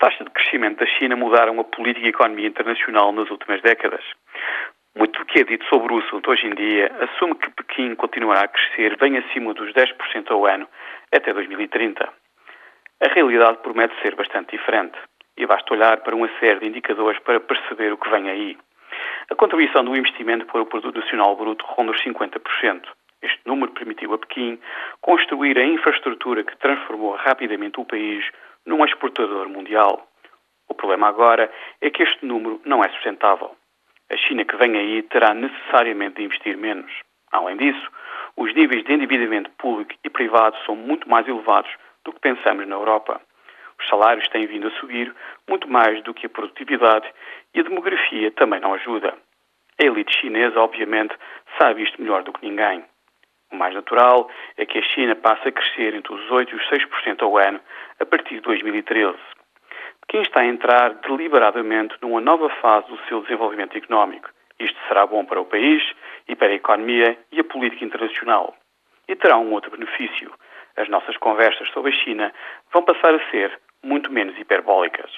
taxas de crescimento da China mudaram a política e a economia internacional nas últimas décadas. Muito do que é dito sobre o assunto hoje em dia assume que Pequim continuará a crescer bem acima dos 10% ao ano até 2030. A realidade promete ser bastante diferente e basta olhar para uma série de indicadores para perceber o que vem aí. A contribuição do investimento para o produto nacional bruto ronda os 50%. Este número permitiu a Pequim construir a infraestrutura que transformou rapidamente o país num exportador mundial. O problema agora é que este número não é sustentável. A China que vem aí terá necessariamente de investir menos. Além disso, os níveis de endividamento público e privado são muito mais elevados do que pensamos na Europa. Os salários têm vindo a subir muito mais do que a produtividade e a demografia também não ajuda. A elite chinesa, obviamente, sabe isto melhor do que ninguém. O mais natural é que a China passe a crescer entre os 8% e os 6% ao ano a partir de 2013. Pequim está a entrar deliberadamente numa nova fase do seu desenvolvimento económico. Isto será bom para o país e para a economia e a política internacional. E terá um outro benefício. As nossas conversas sobre a China vão passar a ser muito menos hiperbólicas.